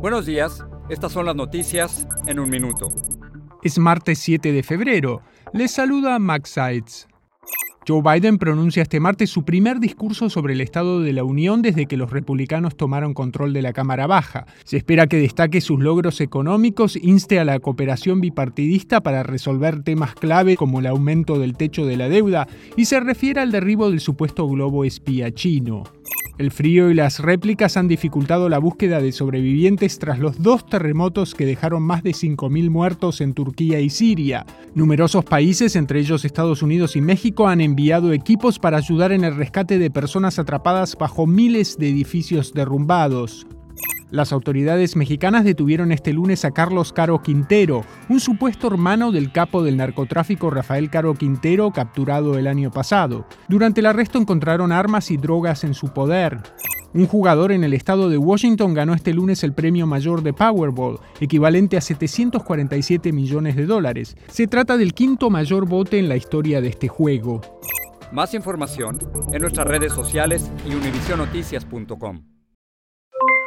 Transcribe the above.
Buenos días, estas son las noticias en un minuto. Es martes 7 de febrero. Les saluda Max Seitz. Joe Biden pronuncia este martes su primer discurso sobre el Estado de la Unión desde que los republicanos tomaron control de la Cámara Baja. Se espera que destaque sus logros económicos, inste a la cooperación bipartidista para resolver temas clave como el aumento del techo de la deuda y se refiere al derribo del supuesto globo espía chino. El frío y las réplicas han dificultado la búsqueda de sobrevivientes tras los dos terremotos que dejaron más de 5.000 muertos en Turquía y Siria. Numerosos países, entre ellos Estados Unidos y México, han enviado equipos para ayudar en el rescate de personas atrapadas bajo miles de edificios derrumbados. Las autoridades mexicanas detuvieron este lunes a Carlos Caro Quintero, un supuesto hermano del capo del narcotráfico Rafael Caro Quintero capturado el año pasado. Durante el arresto encontraron armas y drogas en su poder. Un jugador en el estado de Washington ganó este lunes el premio mayor de Powerball, equivalente a 747 millones de dólares. Se trata del quinto mayor bote en la historia de este juego. Más información en nuestras redes sociales y univisionoticias.com.